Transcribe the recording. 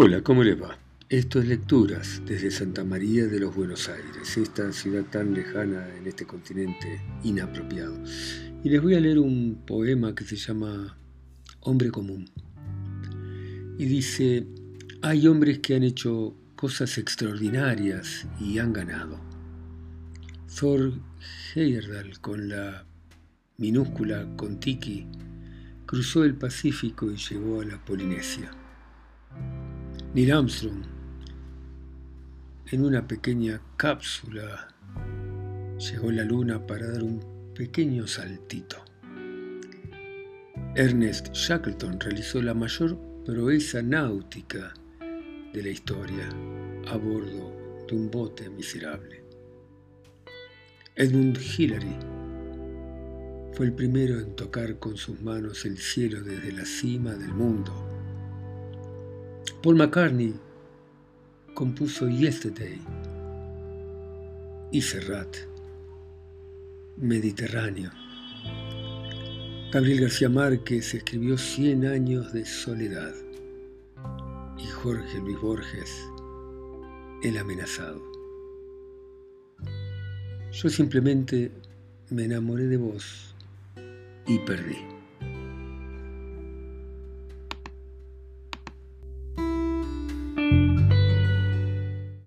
Hola, ¿cómo les va? Esto es Lecturas desde Santa María de los Buenos Aires, esta ciudad tan lejana en este continente inapropiado. Y les voy a leer un poema que se llama Hombre Común. Y dice, hay hombres que han hecho cosas extraordinarias y han ganado. Thor Heyerdahl con la minúscula Contiki cruzó el Pacífico y llegó a la Polinesia. Neil Armstrong, en una pequeña cápsula, llegó a la luna para dar un pequeño saltito. Ernest Shackleton realizó la mayor proeza náutica de la historia a bordo de un bote miserable. Edmund Hillary fue el primero en tocar con sus manos el cielo desde la cima del mundo Paul McCartney compuso Yesterday y Serrat, Mediterráneo. Gabriel García Márquez escribió Cien años de soledad y Jorge Luis Borges, El amenazado. Yo simplemente me enamoré de vos y perdí.